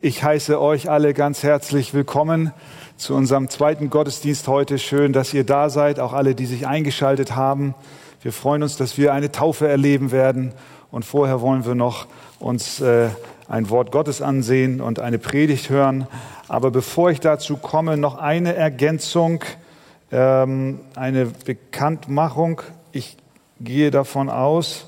Ich heiße euch alle ganz herzlich willkommen zu unserem zweiten Gottesdienst heute. Schön, dass ihr da seid, auch alle, die sich eingeschaltet haben. Wir freuen uns, dass wir eine Taufe erleben werden. Und vorher wollen wir noch uns äh, ein Wort Gottes ansehen und eine Predigt hören. Aber bevor ich dazu komme, noch eine Ergänzung, ähm, eine Bekanntmachung. Ich gehe davon aus,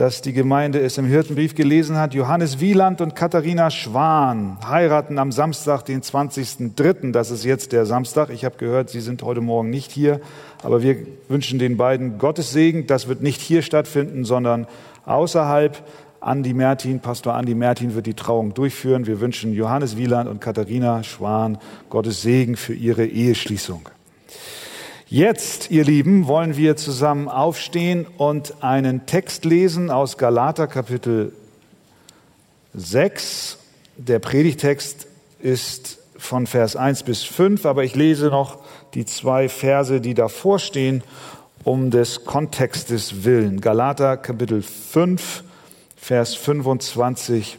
dass die Gemeinde es im Hirtenbrief gelesen hat. Johannes Wieland und Katharina Schwan heiraten am Samstag, den 20.03. Das ist jetzt der Samstag. Ich habe gehört, Sie sind heute Morgen nicht hier, aber wir wünschen den beiden Gottes Segen. Das wird nicht hier stattfinden, sondern außerhalb. Andi Mertin, Pastor Andi Mertin wird die Trauung durchführen. Wir wünschen Johannes Wieland und Katharina Schwan Gottes Segen für ihre Eheschließung. Jetzt, ihr Lieben, wollen wir zusammen aufstehen und einen Text lesen aus Galater Kapitel 6. Der Predigtext ist von Vers 1 bis 5, aber ich lese noch die zwei Verse, die davor stehen, um des Kontextes willen. Galater Kapitel 5, Vers 25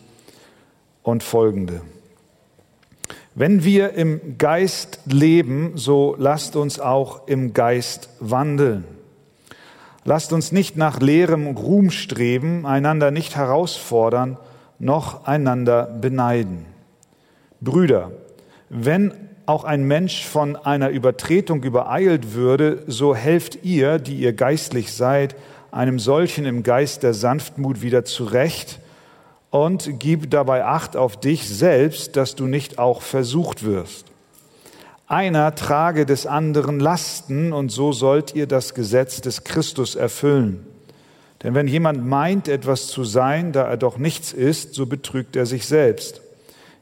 und folgende. Wenn wir im Geist leben, so lasst uns auch im Geist wandeln. Lasst uns nicht nach leerem Ruhm streben, einander nicht herausfordern, noch einander beneiden. Brüder, wenn auch ein Mensch von einer Übertretung übereilt würde, so helft ihr, die ihr geistlich seid, einem solchen im Geist der Sanftmut wieder zurecht, und gib dabei Acht auf dich selbst, dass du nicht auch versucht wirst. Einer trage des anderen Lasten und so sollt ihr das Gesetz des Christus erfüllen. Denn wenn jemand meint, etwas zu sein, da er doch nichts ist, so betrügt er sich selbst.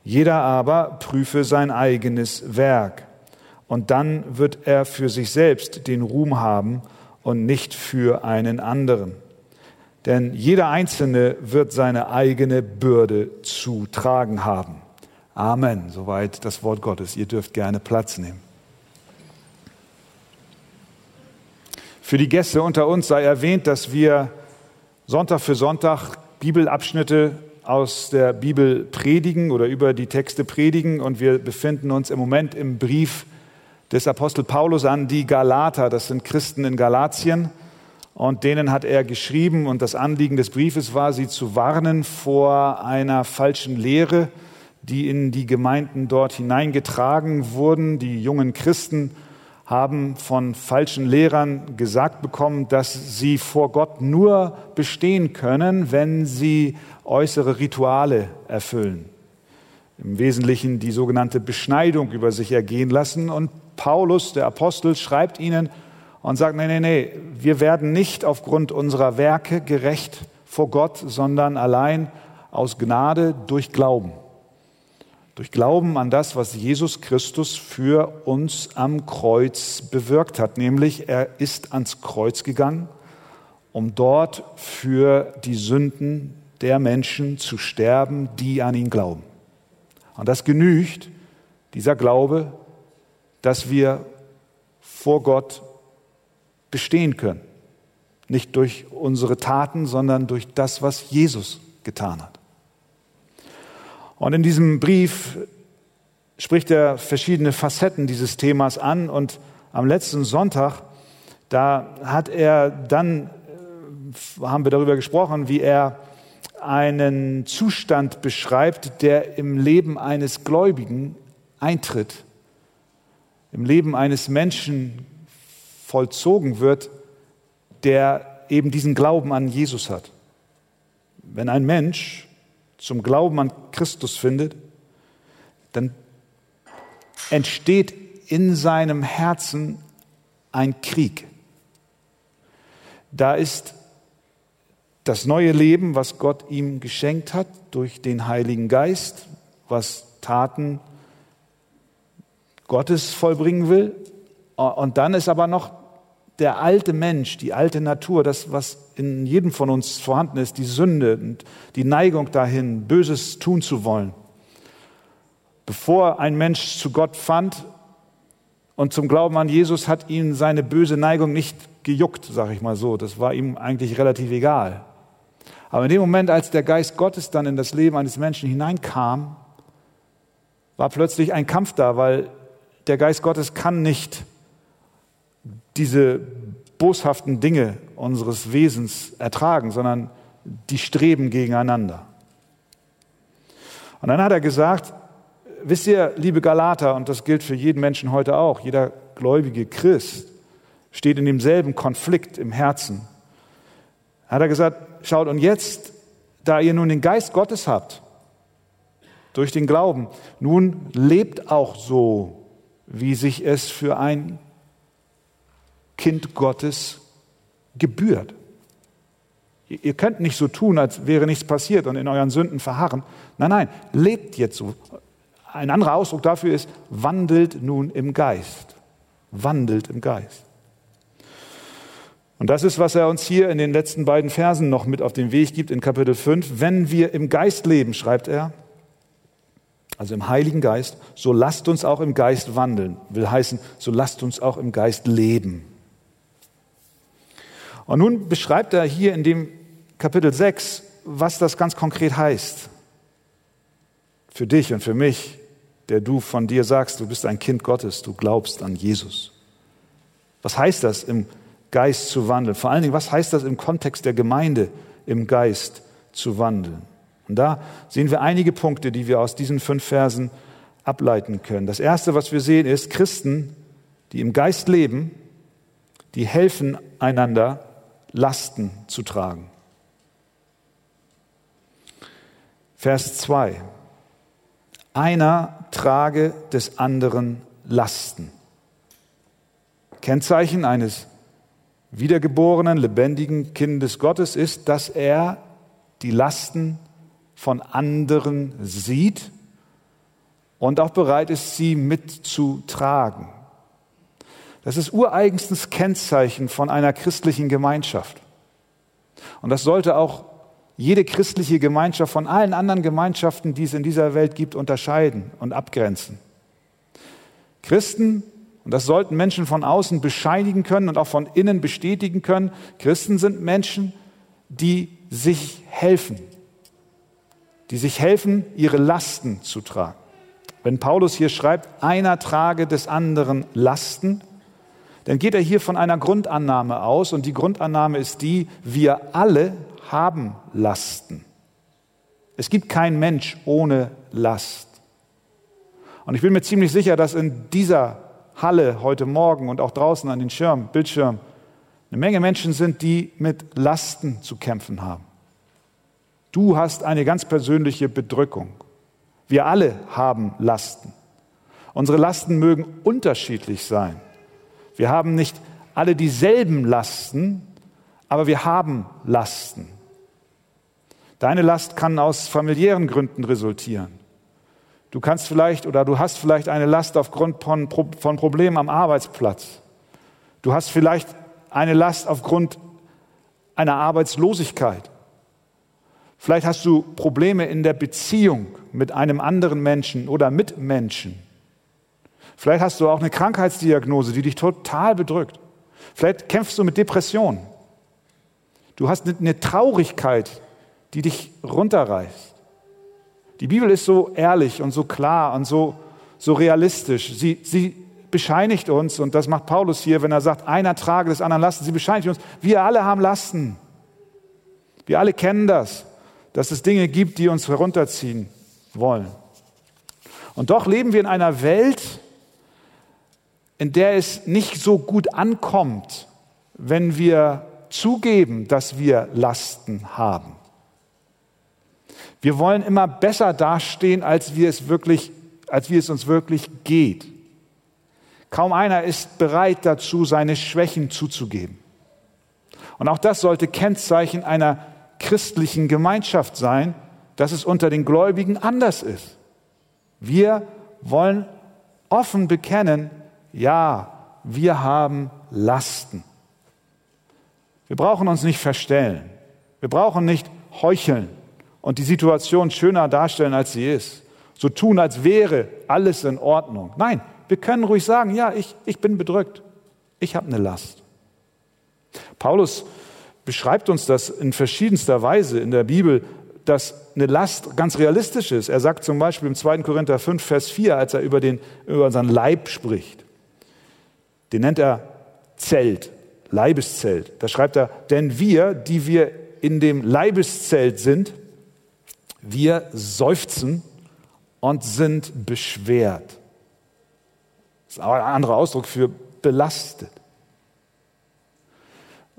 Jeder aber prüfe sein eigenes Werk. Und dann wird er für sich selbst den Ruhm haben und nicht für einen anderen. Denn jeder Einzelne wird seine eigene Bürde zu tragen haben. Amen. Soweit das Wort Gottes. Ihr dürft gerne Platz nehmen. Für die Gäste unter uns sei erwähnt, dass wir Sonntag für Sonntag Bibelabschnitte aus der Bibel predigen oder über die Texte predigen. Und wir befinden uns im Moment im Brief des Apostel Paulus an die Galater. Das sind Christen in Galatien. Und denen hat er geschrieben, und das Anliegen des Briefes war, sie zu warnen vor einer falschen Lehre, die in die Gemeinden dort hineingetragen wurden. Die jungen Christen haben von falschen Lehrern gesagt bekommen, dass sie vor Gott nur bestehen können, wenn sie äußere Rituale erfüllen. Im Wesentlichen die sogenannte Beschneidung über sich ergehen lassen. Und Paulus, der Apostel, schreibt ihnen, und sagt, nee, nee, nee, wir werden nicht aufgrund unserer Werke gerecht vor Gott, sondern allein aus Gnade durch Glauben. Durch Glauben an das, was Jesus Christus für uns am Kreuz bewirkt hat, nämlich er ist ans Kreuz gegangen, um dort für die Sünden der Menschen zu sterben, die an ihn glauben. Und das genügt, dieser Glaube, dass wir vor Gott bestehen können. Nicht durch unsere Taten, sondern durch das, was Jesus getan hat. Und in diesem Brief spricht er verschiedene Facetten dieses Themas an und am letzten Sonntag, da hat er dann, äh, haben wir darüber gesprochen, wie er einen Zustand beschreibt, der im Leben eines Gläubigen eintritt, im Leben eines Menschen vollzogen wird, der eben diesen Glauben an Jesus hat. Wenn ein Mensch zum Glauben an Christus findet, dann entsteht in seinem Herzen ein Krieg. Da ist das neue Leben, was Gott ihm geschenkt hat durch den Heiligen Geist, was Taten Gottes vollbringen will. Und dann ist aber noch der alte Mensch, die alte Natur, das, was in jedem von uns vorhanden ist, die Sünde und die Neigung dahin, Böses tun zu wollen. Bevor ein Mensch zu Gott fand und zum Glauben an Jesus, hat ihn seine böse Neigung nicht gejuckt, sage ich mal so. Das war ihm eigentlich relativ egal. Aber in dem Moment, als der Geist Gottes dann in das Leben eines Menschen hineinkam, war plötzlich ein Kampf da, weil der Geist Gottes kann nicht diese boshaften Dinge unseres Wesens ertragen, sondern die streben gegeneinander. Und dann hat er gesagt, wisst ihr, liebe Galater, und das gilt für jeden Menschen heute auch, jeder gläubige Christ steht in demselben Konflikt im Herzen. Hat er gesagt, schaut, und jetzt, da ihr nun den Geist Gottes habt, durch den Glauben, nun lebt auch so, wie sich es für ein Kind Gottes gebührt. Ihr könnt nicht so tun, als wäre nichts passiert und in euren Sünden verharren. Nein, nein, lebt jetzt so. Ein anderer Ausdruck dafür ist, wandelt nun im Geist. Wandelt im Geist. Und das ist, was er uns hier in den letzten beiden Versen noch mit auf den Weg gibt in Kapitel 5. Wenn wir im Geist leben, schreibt er, also im Heiligen Geist, so lasst uns auch im Geist wandeln. Will heißen, so lasst uns auch im Geist leben. Und nun beschreibt er hier in dem Kapitel 6, was das ganz konkret heißt. Für dich und für mich, der du von dir sagst, du bist ein Kind Gottes, du glaubst an Jesus. Was heißt das, im Geist zu wandeln? Vor allen Dingen, was heißt das im Kontext der Gemeinde, im Geist zu wandeln? Und da sehen wir einige Punkte, die wir aus diesen fünf Versen ableiten können. Das erste, was wir sehen, ist Christen, die im Geist leben, die helfen einander, Lasten zu tragen. Vers 2. Einer trage des anderen Lasten. Kennzeichen eines wiedergeborenen, lebendigen Kindes Gottes ist, dass er die Lasten von anderen sieht und auch bereit ist, sie mitzutragen. Das ist ureigenstens Kennzeichen von einer christlichen Gemeinschaft. Und das sollte auch jede christliche Gemeinschaft von allen anderen Gemeinschaften, die es in dieser Welt gibt, unterscheiden und abgrenzen. Christen, und das sollten Menschen von außen bescheinigen können und auch von innen bestätigen können, Christen sind Menschen, die sich helfen, die sich helfen, ihre Lasten zu tragen. Wenn Paulus hier schreibt, einer trage des anderen Lasten, dann geht er hier von einer Grundannahme aus und die Grundannahme ist die, wir alle haben Lasten. Es gibt keinen Mensch ohne Last. Und ich bin mir ziemlich sicher, dass in dieser Halle heute Morgen und auch draußen an den Schirm, Bildschirm eine Menge Menschen sind, die mit Lasten zu kämpfen haben. Du hast eine ganz persönliche Bedrückung. Wir alle haben Lasten. Unsere Lasten mögen unterschiedlich sein. Wir haben nicht alle dieselben Lasten, aber wir haben Lasten. Deine Last kann aus familiären Gründen resultieren. Du kannst vielleicht oder du hast vielleicht eine Last aufgrund von, von Problemen am Arbeitsplatz. Du hast vielleicht eine Last aufgrund einer Arbeitslosigkeit. Vielleicht hast du Probleme in der Beziehung mit einem anderen Menschen oder mit Menschen. Vielleicht hast du auch eine Krankheitsdiagnose, die dich total bedrückt. Vielleicht kämpfst du mit Depressionen. Du hast eine Traurigkeit, die dich runterreißt. Die Bibel ist so ehrlich und so klar und so, so realistisch. Sie, sie bescheinigt uns, und das macht Paulus hier, wenn er sagt, einer trage des anderen Lasten. Sie bescheinigt uns, wir alle haben Lasten. Wir alle kennen das, dass es Dinge gibt, die uns herunterziehen wollen. Und doch leben wir in einer Welt, in der es nicht so gut ankommt, wenn wir zugeben, dass wir Lasten haben. Wir wollen immer besser dastehen, als wir es wirklich, als wie es uns wirklich geht. Kaum einer ist bereit dazu, seine Schwächen zuzugeben. Und auch das sollte Kennzeichen einer christlichen Gemeinschaft sein, dass es unter den Gläubigen anders ist. Wir wollen offen bekennen, ja, wir haben Lasten. Wir brauchen uns nicht verstellen. Wir brauchen nicht heucheln und die Situation schöner darstellen, als sie ist. So tun, als wäre alles in Ordnung. Nein, wir können ruhig sagen, ja, ich, ich bin bedrückt. Ich habe eine Last. Paulus beschreibt uns das in verschiedenster Weise in der Bibel, dass eine Last ganz realistisch ist. Er sagt zum Beispiel im 2. Korinther 5, Vers 4, als er über, den, über unseren Leib spricht, den nennt er Zelt, Leibeszelt. Da schreibt er, denn wir, die wir in dem Leibeszelt sind, wir seufzen und sind beschwert. Das ist aber ein anderer Ausdruck für belastet.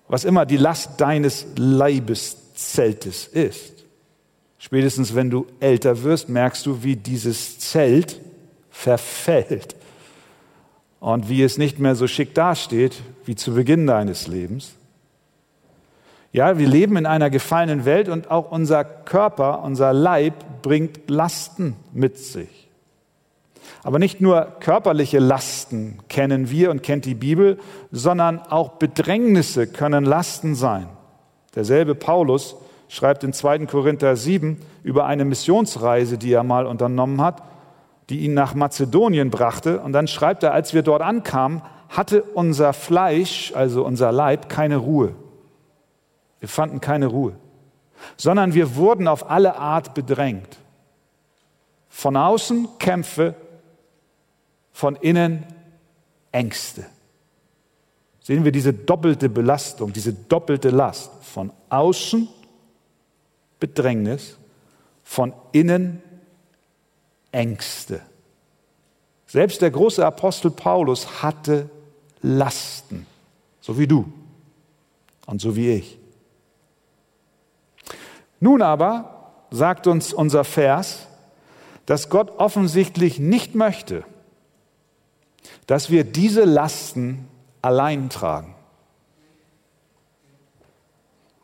Was immer die Last deines Leibeszeltes ist. Spätestens wenn du älter wirst, merkst du, wie dieses Zelt verfällt und wie es nicht mehr so schick dasteht wie zu Beginn deines Lebens. Ja, wir leben in einer gefallenen Welt und auch unser Körper, unser Leib bringt Lasten mit sich. Aber nicht nur körperliche Lasten kennen wir und kennt die Bibel, sondern auch Bedrängnisse können Lasten sein. Derselbe Paulus schreibt in 2. Korinther 7 über eine Missionsreise, die er mal unternommen hat, die ihn nach Mazedonien brachte. Und dann schreibt er, als wir dort ankamen, hatte unser Fleisch, also unser Leib, keine Ruhe. Wir fanden keine Ruhe, sondern wir wurden auf alle Art bedrängt. Von außen Kämpfe, von innen Ängste. Sehen wir diese doppelte Belastung, diese doppelte Last. Von außen Bedrängnis, von innen Ängste. Selbst der große Apostel Paulus hatte Lasten, so wie du und so wie ich. Nun aber sagt uns unser Vers, dass Gott offensichtlich nicht möchte, dass wir diese Lasten allein tragen.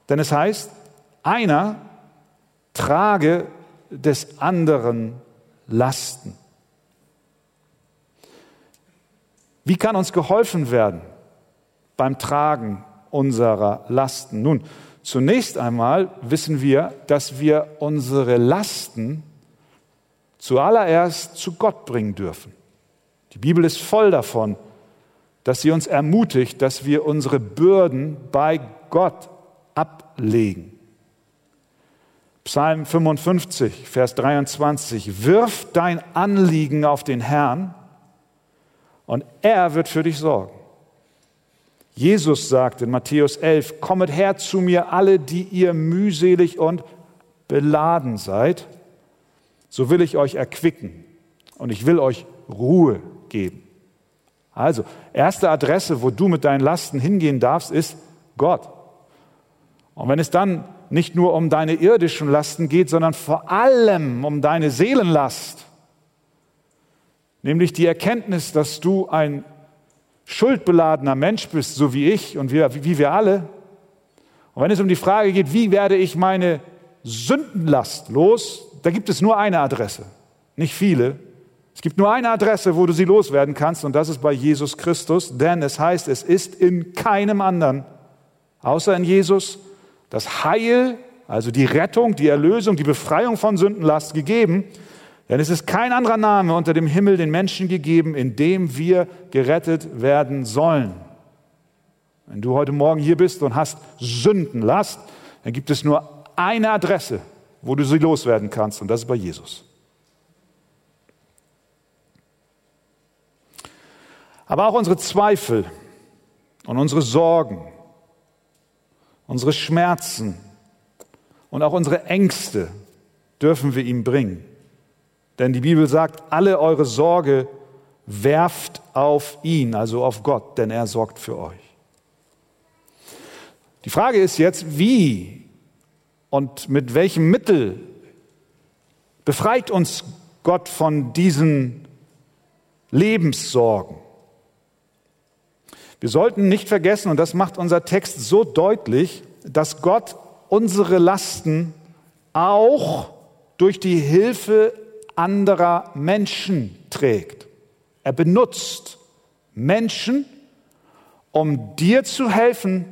Denn es heißt, einer trage des anderen Lasten. Wie kann uns geholfen werden beim Tragen unserer Lasten? Nun, zunächst einmal wissen wir, dass wir unsere Lasten zuallererst zu Gott bringen dürfen. Die Bibel ist voll davon, dass sie uns ermutigt, dass wir unsere Bürden bei Gott ablegen. Psalm 55, Vers 23, wirf dein Anliegen auf den Herrn und er wird für dich sorgen. Jesus sagt in Matthäus 11, kommet her zu mir alle, die ihr mühselig und beladen seid, so will ich euch erquicken und ich will euch Ruhe geben. Also, erste Adresse, wo du mit deinen Lasten hingehen darfst, ist Gott. Und wenn es dann nicht nur um deine irdischen Lasten geht, sondern vor allem um deine Seelenlast, nämlich die Erkenntnis, dass du ein schuldbeladener Mensch bist, so wie ich und wir, wie wir alle. Und wenn es um die Frage geht, wie werde ich meine Sündenlast los, da gibt es nur eine Adresse, nicht viele. Es gibt nur eine Adresse, wo du sie loswerden kannst, und das ist bei Jesus Christus, denn es heißt, es ist in keinem anderen, außer in Jesus, das Heil, also die Rettung, die Erlösung, die Befreiung von Sündenlast gegeben. Denn es ist kein anderer Name unter dem Himmel den Menschen gegeben, in dem wir gerettet werden sollen. Wenn du heute Morgen hier bist und hast Sündenlast, dann gibt es nur eine Adresse, wo du sie loswerden kannst, und das ist bei Jesus. Aber auch unsere Zweifel und unsere Sorgen, unsere Schmerzen und auch unsere Ängste dürfen wir ihm bringen. Denn die Bibel sagt, alle eure Sorge werft auf ihn, also auf Gott, denn er sorgt für euch. Die Frage ist jetzt, wie und mit welchem Mittel befreit uns Gott von diesen Lebenssorgen? Wir sollten nicht vergessen, und das macht unser Text so deutlich, dass Gott unsere Lasten auch durch die Hilfe anderer Menschen trägt. Er benutzt Menschen, um dir zu helfen,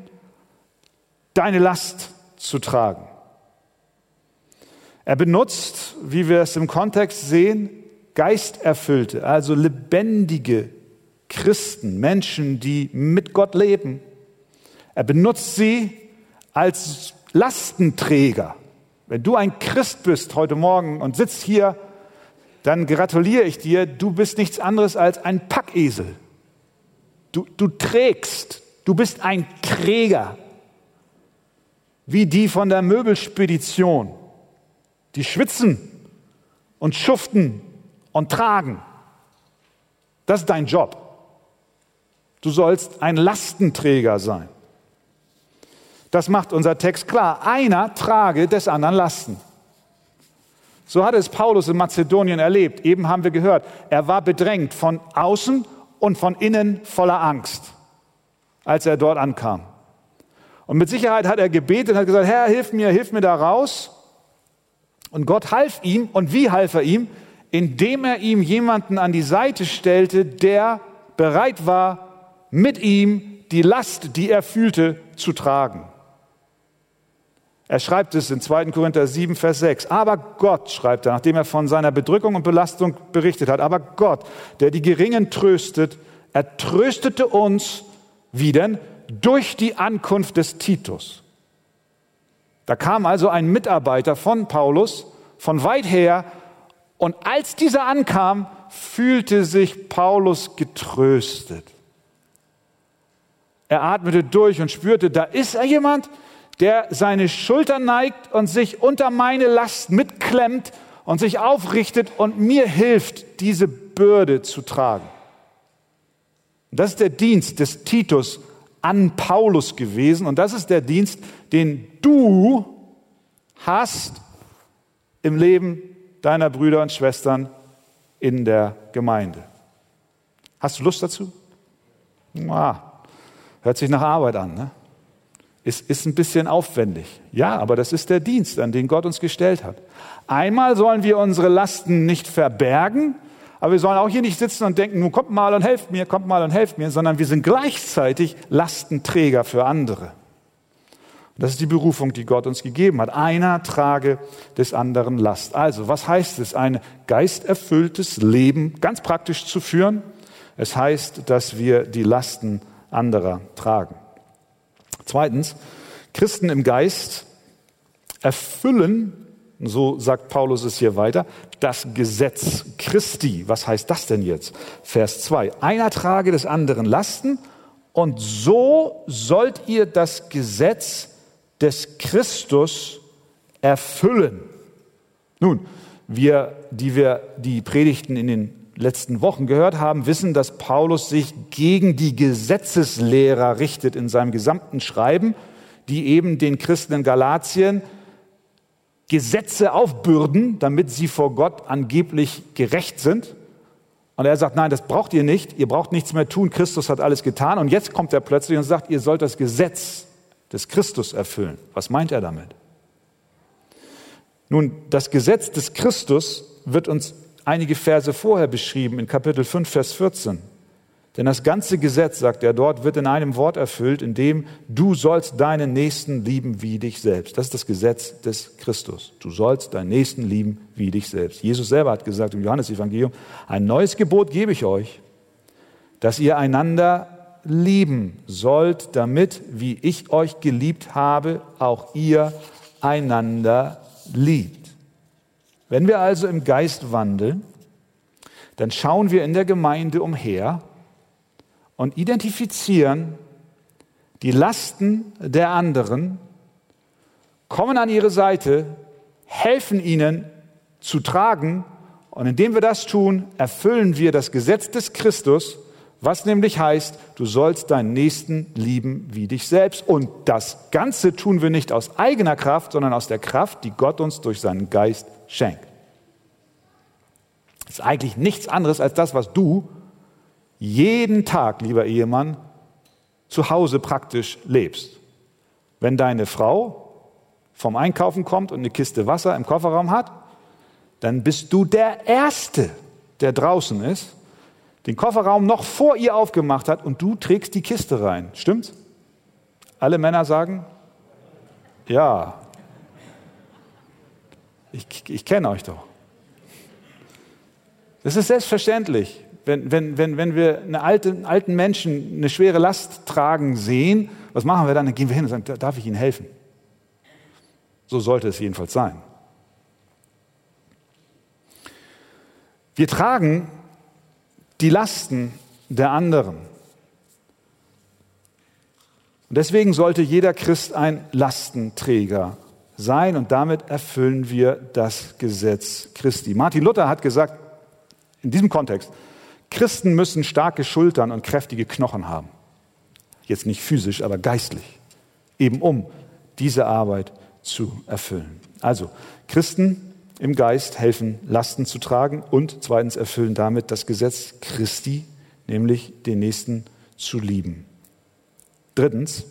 deine Last zu tragen. Er benutzt, wie wir es im Kontext sehen, geisterfüllte, also lebendige Christen, Menschen, die mit Gott leben. Er benutzt sie als Lastenträger. Wenn du ein Christ bist heute Morgen und sitzt hier, dann gratuliere ich dir, du bist nichts anderes als ein Packesel. Du, du trägst, du bist ein Träger, wie die von der Möbelspedition. Die schwitzen und schuften und tragen. Das ist dein Job. Du sollst ein Lastenträger sein. Das macht unser Text klar. Einer trage des anderen Lasten. So hatte es Paulus in Mazedonien erlebt. Eben haben wir gehört, er war bedrängt von außen und von innen voller Angst, als er dort ankam. Und mit Sicherheit hat er gebetet und hat gesagt, Herr, hilf mir, hilf mir da raus. Und Gott half ihm. Und wie half er ihm? Indem er ihm jemanden an die Seite stellte, der bereit war, mit ihm die Last, die er fühlte, zu tragen. Er schreibt es in 2. Korinther 7, Vers 6. Aber Gott, schreibt er, nachdem er von seiner Bedrückung und Belastung berichtet hat, aber Gott, der die Geringen tröstet, er tröstete uns, wie denn? Durch die Ankunft des Titus. Da kam also ein Mitarbeiter von Paulus von weit her und als dieser ankam, fühlte sich Paulus getröstet. Er atmete durch und spürte, da ist er jemand, der seine Schulter neigt und sich unter meine Last mitklemmt und sich aufrichtet und mir hilft, diese Bürde zu tragen. Das ist der Dienst des Titus an Paulus gewesen und das ist der Dienst, den du hast im Leben deiner Brüder und Schwestern in der Gemeinde. Hast du Lust dazu? Ah, hört sich nach Arbeit an. Ne? Es ist ein bisschen aufwendig. Ja, aber das ist der Dienst, an den Gott uns gestellt hat. Einmal sollen wir unsere Lasten nicht verbergen, aber wir sollen auch hier nicht sitzen und denken, nun kommt mal und helft mir, kommt mal und helft mir, sondern wir sind gleichzeitig Lastenträger für andere. Das ist die Berufung, die Gott uns gegeben hat. Einer trage des anderen Last. Also, was heißt es, ein geisterfülltes Leben ganz praktisch zu führen? Es heißt, dass wir die Lasten anderer tragen. Zweitens, Christen im Geist erfüllen, so sagt Paulus es hier weiter, das Gesetz Christi. Was heißt das denn jetzt? Vers 2. Einer trage des anderen Lasten und so sollt ihr das Gesetz des Christus erfüllen. Nun, wir, die wir die Predigten in den letzten Wochen gehört haben, wissen, dass Paulus sich gegen die Gesetzeslehrer richtet in seinem gesamten Schreiben, die eben den Christen in Galatien Gesetze aufbürden, damit sie vor Gott angeblich gerecht sind. Und er sagt, nein, das braucht ihr nicht, ihr braucht nichts mehr tun, Christus hat alles getan. Und jetzt kommt er plötzlich und sagt, ihr sollt das Gesetz des Christus erfüllen. Was meint er damit? Nun, das Gesetz des Christus wird uns einige Verse vorher beschrieben, in Kapitel 5, Vers 14. Denn das ganze Gesetz, sagt er dort, wird in einem Wort erfüllt, in dem du sollst deinen Nächsten lieben wie dich selbst. Das ist das Gesetz des Christus. Du sollst deinen Nächsten lieben wie dich selbst. Jesus selber hat gesagt im Johannesevangelium, ein neues Gebot gebe ich euch, dass ihr einander lieben sollt, damit, wie ich euch geliebt habe, auch ihr einander liebt. Wenn wir also im Geist wandeln, dann schauen wir in der Gemeinde umher und identifizieren die Lasten der anderen, kommen an ihre Seite, helfen ihnen zu tragen und indem wir das tun, erfüllen wir das Gesetz des Christus, was nämlich heißt, du sollst deinen Nächsten lieben wie dich selbst. Und das Ganze tun wir nicht aus eigener Kraft, sondern aus der Kraft, die Gott uns durch seinen Geist schenkt. Das ist eigentlich nichts anderes als das, was du jeden Tag, lieber Ehemann, zu Hause praktisch lebst. Wenn deine Frau vom Einkaufen kommt und eine Kiste Wasser im Kofferraum hat, dann bist du der Erste, der draußen ist, den Kofferraum noch vor ihr aufgemacht hat und du trägst die Kiste rein. Stimmt's? Alle Männer sagen, ja, ich, ich kenne euch doch. Das ist selbstverständlich. Wenn, wenn, wenn, wenn wir einen alten Menschen eine schwere Last tragen sehen, was machen wir dann? Dann gehen wir hin und sagen, darf ich Ihnen helfen? So sollte es jedenfalls sein. Wir tragen die Lasten der anderen. Und deswegen sollte jeder Christ ein Lastenträger sein und damit erfüllen wir das Gesetz Christi. Martin Luther hat gesagt, in diesem Kontext, Christen müssen starke Schultern und kräftige Knochen haben. Jetzt nicht physisch, aber geistlich. Eben um diese Arbeit zu erfüllen. Also, Christen im Geist helfen, Lasten zu tragen und zweitens erfüllen damit das Gesetz Christi, nämlich den Nächsten zu lieben. Drittens,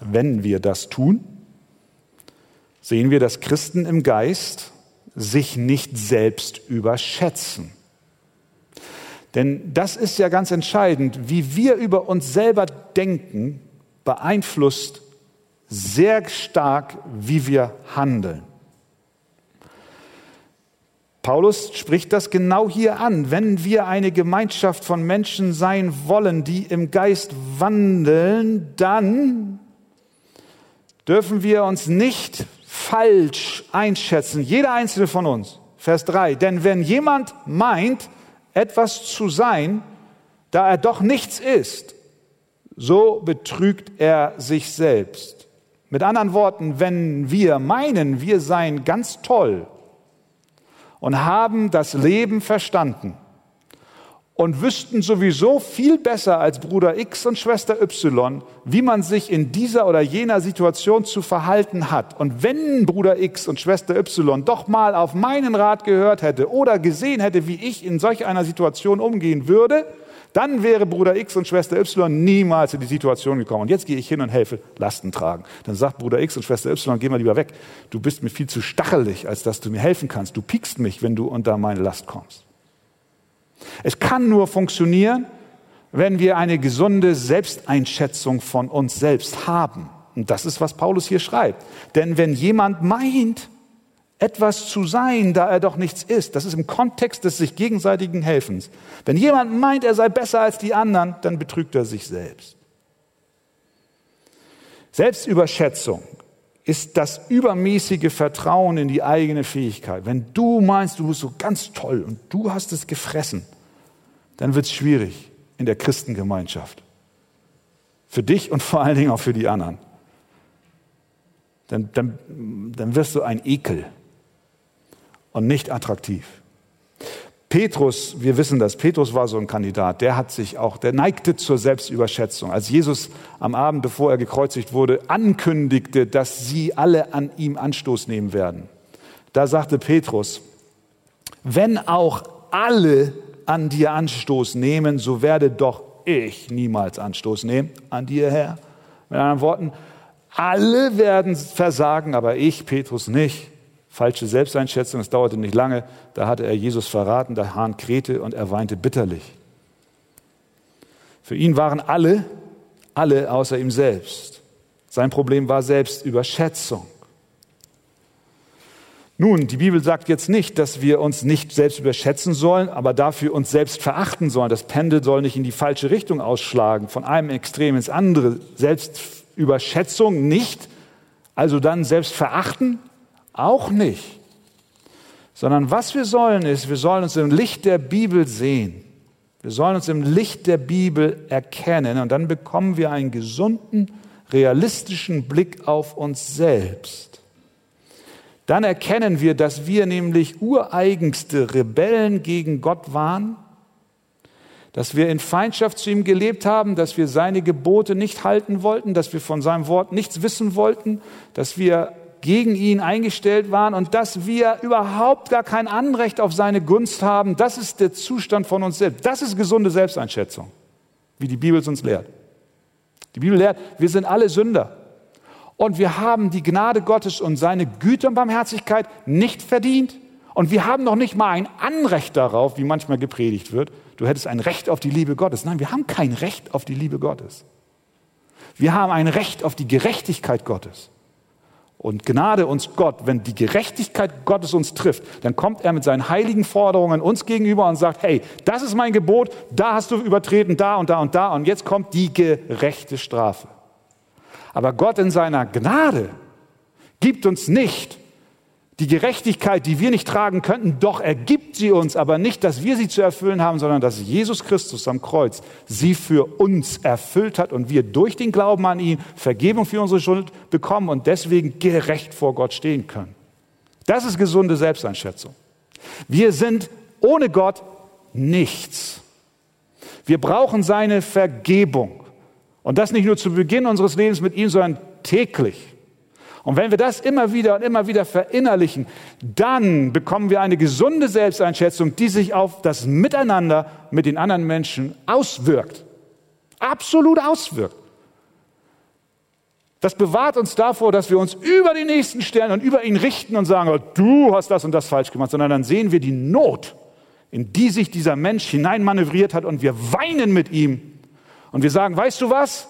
wenn wir das tun, sehen wir, dass Christen im Geist sich nicht selbst überschätzen. Denn das ist ja ganz entscheidend, wie wir über uns selber denken, beeinflusst sehr stark, wie wir handeln. Paulus spricht das genau hier an. Wenn wir eine Gemeinschaft von Menschen sein wollen, die im Geist wandeln, dann dürfen wir uns nicht falsch einschätzen. Jeder einzelne von uns. Vers 3. Denn wenn jemand meint, etwas zu sein, da er doch nichts ist, so betrügt er sich selbst. Mit anderen Worten, wenn wir meinen, wir seien ganz toll und haben das Leben verstanden und wüssten sowieso viel besser als Bruder X und Schwester Y, wie man sich in dieser oder jener Situation zu verhalten hat. Und wenn Bruder X und Schwester Y doch mal auf meinen Rat gehört hätte oder gesehen hätte, wie ich in solch einer Situation umgehen würde, dann wäre Bruder X und Schwester Y niemals in die Situation gekommen. Und jetzt gehe ich hin und helfe Lasten tragen. Dann sagt Bruder X und Schwester Y, geh mal lieber weg. Du bist mir viel zu stachelig, als dass du mir helfen kannst. Du piekst mich, wenn du unter meine Last kommst. Es kann nur funktionieren, wenn wir eine gesunde Selbsteinschätzung von uns selbst haben. Und das ist, was Paulus hier schreibt. Denn wenn jemand meint, etwas zu sein, da er doch nichts ist. Das ist im Kontext des sich gegenseitigen Helfens. Wenn jemand meint, er sei besser als die anderen, dann betrügt er sich selbst. Selbstüberschätzung ist das übermäßige Vertrauen in die eigene Fähigkeit. Wenn du meinst, du bist so ganz toll und du hast es gefressen, dann wird es schwierig in der Christengemeinschaft. Für dich und vor allen Dingen auch für die anderen. Dann, dann, dann wirst du ein Ekel und nicht attraktiv. Petrus, wir wissen das, Petrus war so ein Kandidat, der hat sich auch, der neigte zur Selbstüberschätzung. Als Jesus am Abend, bevor er gekreuzigt wurde, ankündigte, dass sie alle an ihm Anstoß nehmen werden. Da sagte Petrus, wenn auch alle an dir Anstoß nehmen, so werde doch ich niemals Anstoß nehmen an dir, Herr. Mit anderen Worten, alle werden versagen, aber ich, Petrus, nicht. Falsche Selbsteinschätzung, es dauerte nicht lange, da hatte er Jesus verraten, der Hahn krähte und er weinte bitterlich. Für ihn waren alle, alle außer ihm selbst. Sein Problem war Selbstüberschätzung. Nun, die Bibel sagt jetzt nicht, dass wir uns nicht selbst überschätzen sollen, aber dafür uns selbst verachten sollen. Das Pendel soll nicht in die falsche Richtung ausschlagen, von einem Extrem ins andere. Selbstüberschätzung nicht, also dann selbst verachten, auch nicht. Sondern was wir sollen ist, wir sollen uns im Licht der Bibel sehen. Wir sollen uns im Licht der Bibel erkennen und dann bekommen wir einen gesunden, realistischen Blick auf uns selbst. Dann erkennen wir, dass wir nämlich ureigenste Rebellen gegen Gott waren, dass wir in Feindschaft zu ihm gelebt haben, dass wir seine Gebote nicht halten wollten, dass wir von seinem Wort nichts wissen wollten, dass wir gegen ihn eingestellt waren und dass wir überhaupt gar kein Anrecht auf seine Gunst haben, das ist der Zustand von uns selbst. Das ist gesunde Selbsteinschätzung, wie die Bibel es uns lehrt. Die Bibel lehrt, wir sind alle Sünder. Und wir haben die Gnade Gottes und seine Güte und Barmherzigkeit nicht verdient. Und wir haben noch nicht mal ein Anrecht darauf, wie manchmal gepredigt wird. Du hättest ein Recht auf die Liebe Gottes. Nein, wir haben kein Recht auf die Liebe Gottes. Wir haben ein Recht auf die Gerechtigkeit Gottes. Und Gnade uns Gott, wenn die Gerechtigkeit Gottes uns trifft, dann kommt er mit seinen heiligen Forderungen uns gegenüber und sagt, hey, das ist mein Gebot, da hast du übertreten, da und da und da und jetzt kommt die gerechte Strafe. Aber Gott in seiner Gnade gibt uns nicht die Gerechtigkeit, die wir nicht tragen könnten, doch er gibt sie uns, aber nicht, dass wir sie zu erfüllen haben, sondern dass Jesus Christus am Kreuz sie für uns erfüllt hat und wir durch den Glauben an ihn Vergebung für unsere Schuld bekommen und deswegen gerecht vor Gott stehen können. Das ist gesunde Selbsteinschätzung. Wir sind ohne Gott nichts. Wir brauchen seine Vergebung. Und das nicht nur zu Beginn unseres Lebens mit ihm, sondern täglich. Und wenn wir das immer wieder und immer wieder verinnerlichen, dann bekommen wir eine gesunde Selbsteinschätzung, die sich auf das Miteinander mit den anderen Menschen auswirkt. Absolut auswirkt. Das bewahrt uns davor, dass wir uns über den nächsten stellen und über ihn richten und sagen, oh, du hast das und das falsch gemacht, sondern dann sehen wir die Not, in die sich dieser Mensch hineinmanövriert hat und wir weinen mit ihm. Und wir sagen, weißt du was?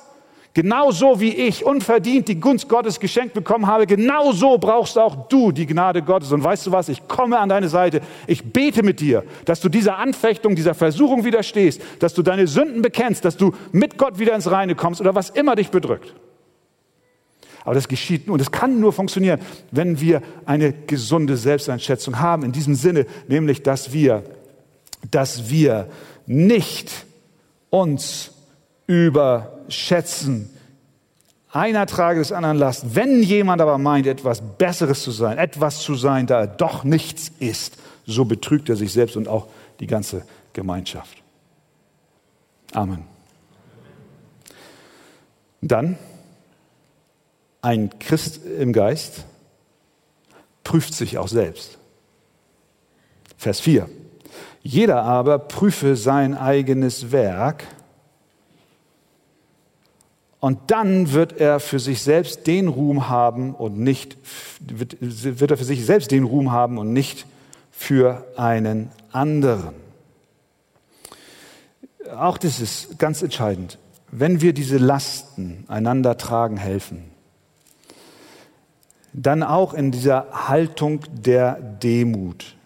Genauso wie ich unverdient die Gunst Gottes geschenkt bekommen habe, genauso brauchst auch du die Gnade Gottes. Und weißt du was? Ich komme an deine Seite. Ich bete mit dir, dass du dieser Anfechtung, dieser Versuchung widerstehst, dass du deine Sünden bekennst, dass du mit Gott wieder ins Reine kommst oder was immer dich bedrückt. Aber das geschieht nur, und es kann nur funktionieren, wenn wir eine gesunde Selbsteinschätzung haben, in diesem Sinne, nämlich, dass wir, dass wir nicht uns überschätzen. Einer trage des anderen Last. Wenn jemand aber meint, etwas Besseres zu sein, etwas zu sein, da er doch nichts ist, so betrügt er sich selbst und auch die ganze Gemeinschaft. Amen. Dann, ein Christ im Geist prüft sich auch selbst. Vers 4. Jeder aber prüfe sein eigenes Werk, und dann wird er für sich selbst den Ruhm haben und nicht, wird, wird er für sich selbst den Ruhm haben und nicht für einen anderen. Auch das ist ganz entscheidend. Wenn wir diese Lasten einander tragen helfen, dann auch in dieser Haltung der Demut,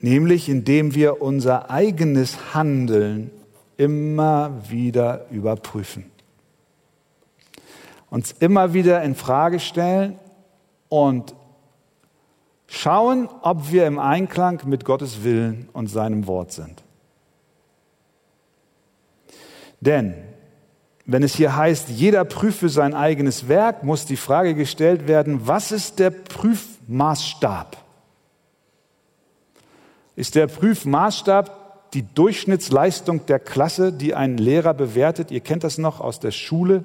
nämlich indem wir unser eigenes Handeln immer wieder überprüfen uns immer wieder in Frage stellen und schauen, ob wir im Einklang mit Gottes Willen und seinem Wort sind. Denn wenn es hier heißt, jeder prüfe sein eigenes Werk, muss die Frage gestellt werden, was ist der Prüfmaßstab? Ist der Prüfmaßstab die Durchschnittsleistung der Klasse, die ein Lehrer bewertet? Ihr kennt das noch aus der Schule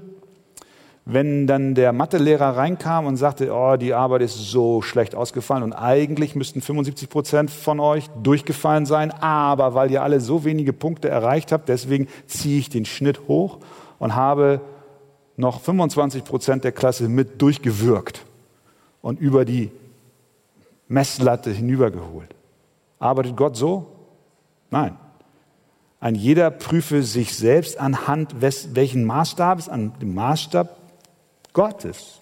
wenn dann der Mathelehrer reinkam und sagte, oh, die Arbeit ist so schlecht ausgefallen und eigentlich müssten 75 Prozent von euch durchgefallen sein, aber weil ihr alle so wenige Punkte erreicht habt, deswegen ziehe ich den Schnitt hoch und habe noch 25 Prozent der Klasse mit durchgewirkt und über die Messlatte hinübergeholt. Arbeitet Gott so? Nein. Ein jeder prüfe sich selbst anhand welchen Maßstabes, an dem Maßstab Gottes.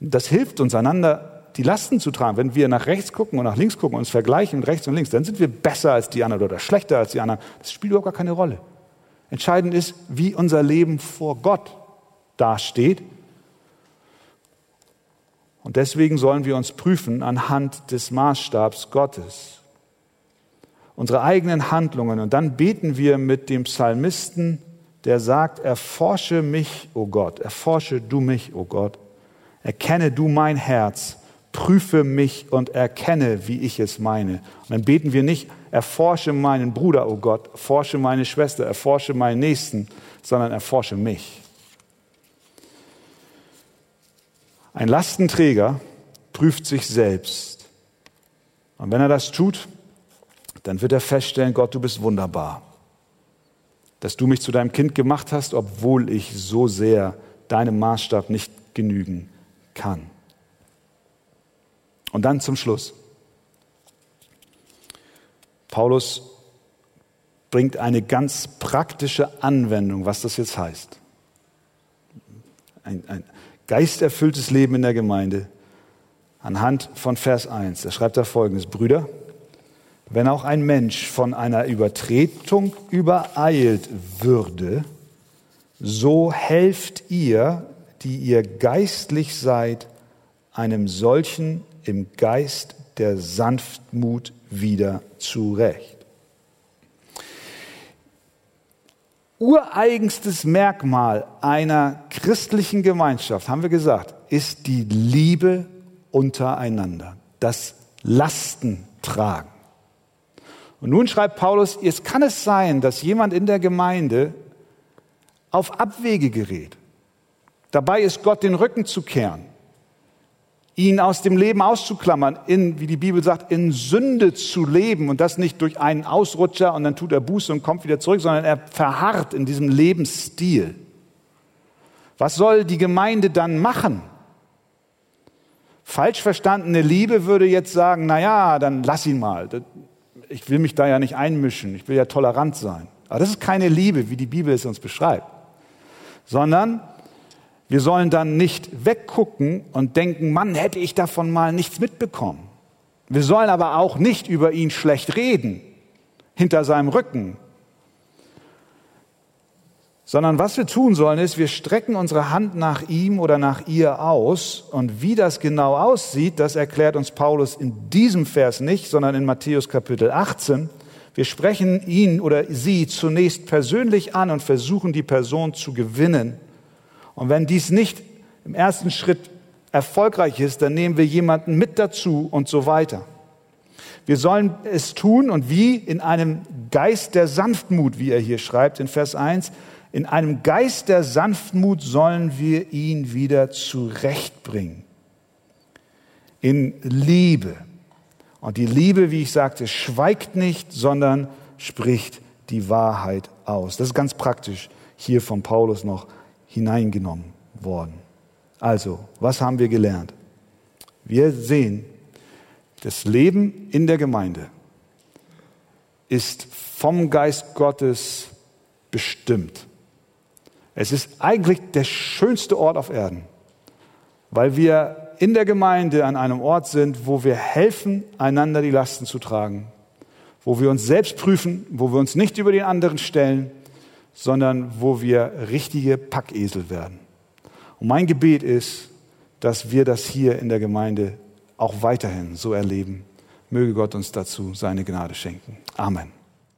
Das hilft uns einander, die Lasten zu tragen. Wenn wir nach rechts gucken und nach links gucken und uns vergleichen mit rechts und links, dann sind wir besser als die anderen oder schlechter als die anderen. Das spielt überhaupt gar keine Rolle. Entscheidend ist, wie unser Leben vor Gott dasteht. Und deswegen sollen wir uns prüfen anhand des Maßstabs Gottes. Unsere eigenen Handlungen. Und dann beten wir mit dem Psalmisten der sagt, erforsche mich, o oh Gott, erforsche du mich, o oh Gott, erkenne du mein Herz, prüfe mich und erkenne, wie ich es meine. Und dann beten wir nicht, erforsche meinen Bruder, o oh Gott, erforsche meine Schwester, erforsche meinen Nächsten, sondern erforsche mich. Ein Lastenträger prüft sich selbst. Und wenn er das tut, dann wird er feststellen, Gott, du bist wunderbar dass du mich zu deinem Kind gemacht hast, obwohl ich so sehr deinem Maßstab nicht genügen kann. Und dann zum Schluss. Paulus bringt eine ganz praktische Anwendung, was das jetzt heißt. Ein, ein geisterfülltes Leben in der Gemeinde anhand von Vers 1. Da schreibt er folgendes, Brüder, wenn auch ein Mensch von einer Übertretung übereilt würde, so helft ihr die ihr geistlich seid, einem solchen im Geist der Sanftmut wieder zurecht. Ureigenstes Merkmal einer christlichen Gemeinschaft, haben wir gesagt, ist die Liebe untereinander, das Lastentragen. Und nun schreibt Paulus, jetzt kann es sein, dass jemand in der Gemeinde auf Abwege gerät. Dabei ist Gott den Rücken zu kehren, ihn aus dem Leben auszuklammern, in, wie die Bibel sagt, in Sünde zu leben und das nicht durch einen Ausrutscher und dann tut er Buße und kommt wieder zurück, sondern er verharrt in diesem Lebensstil. Was soll die Gemeinde dann machen? Falsch verstandene Liebe würde jetzt sagen, na ja, dann lass ihn mal. Ich will mich da ja nicht einmischen. Ich will ja tolerant sein. Aber das ist keine Liebe, wie die Bibel es uns beschreibt. Sondern wir sollen dann nicht weggucken und denken, Mann, hätte ich davon mal nichts mitbekommen. Wir sollen aber auch nicht über ihn schlecht reden, hinter seinem Rücken, sondern was wir tun sollen, ist, wir strecken unsere Hand nach ihm oder nach ihr aus. Und wie das genau aussieht, das erklärt uns Paulus in diesem Vers nicht, sondern in Matthäus Kapitel 18. Wir sprechen ihn oder sie zunächst persönlich an und versuchen die Person zu gewinnen. Und wenn dies nicht im ersten Schritt erfolgreich ist, dann nehmen wir jemanden mit dazu und so weiter. Wir sollen es tun und wie in einem Geist der Sanftmut, wie er hier schreibt in Vers 1, in einem Geist der Sanftmut sollen wir ihn wieder zurechtbringen. In Liebe. Und die Liebe, wie ich sagte, schweigt nicht, sondern spricht die Wahrheit aus. Das ist ganz praktisch hier von Paulus noch hineingenommen worden. Also, was haben wir gelernt? Wir sehen, das Leben in der Gemeinde ist vom Geist Gottes bestimmt. Es ist eigentlich der schönste Ort auf Erden, weil wir in der Gemeinde an einem Ort sind, wo wir helfen, einander die Lasten zu tragen, wo wir uns selbst prüfen, wo wir uns nicht über den anderen stellen, sondern wo wir richtige Packesel werden. Und mein Gebet ist, dass wir das hier in der Gemeinde auch weiterhin so erleben. Möge Gott uns dazu seine Gnade schenken. Amen.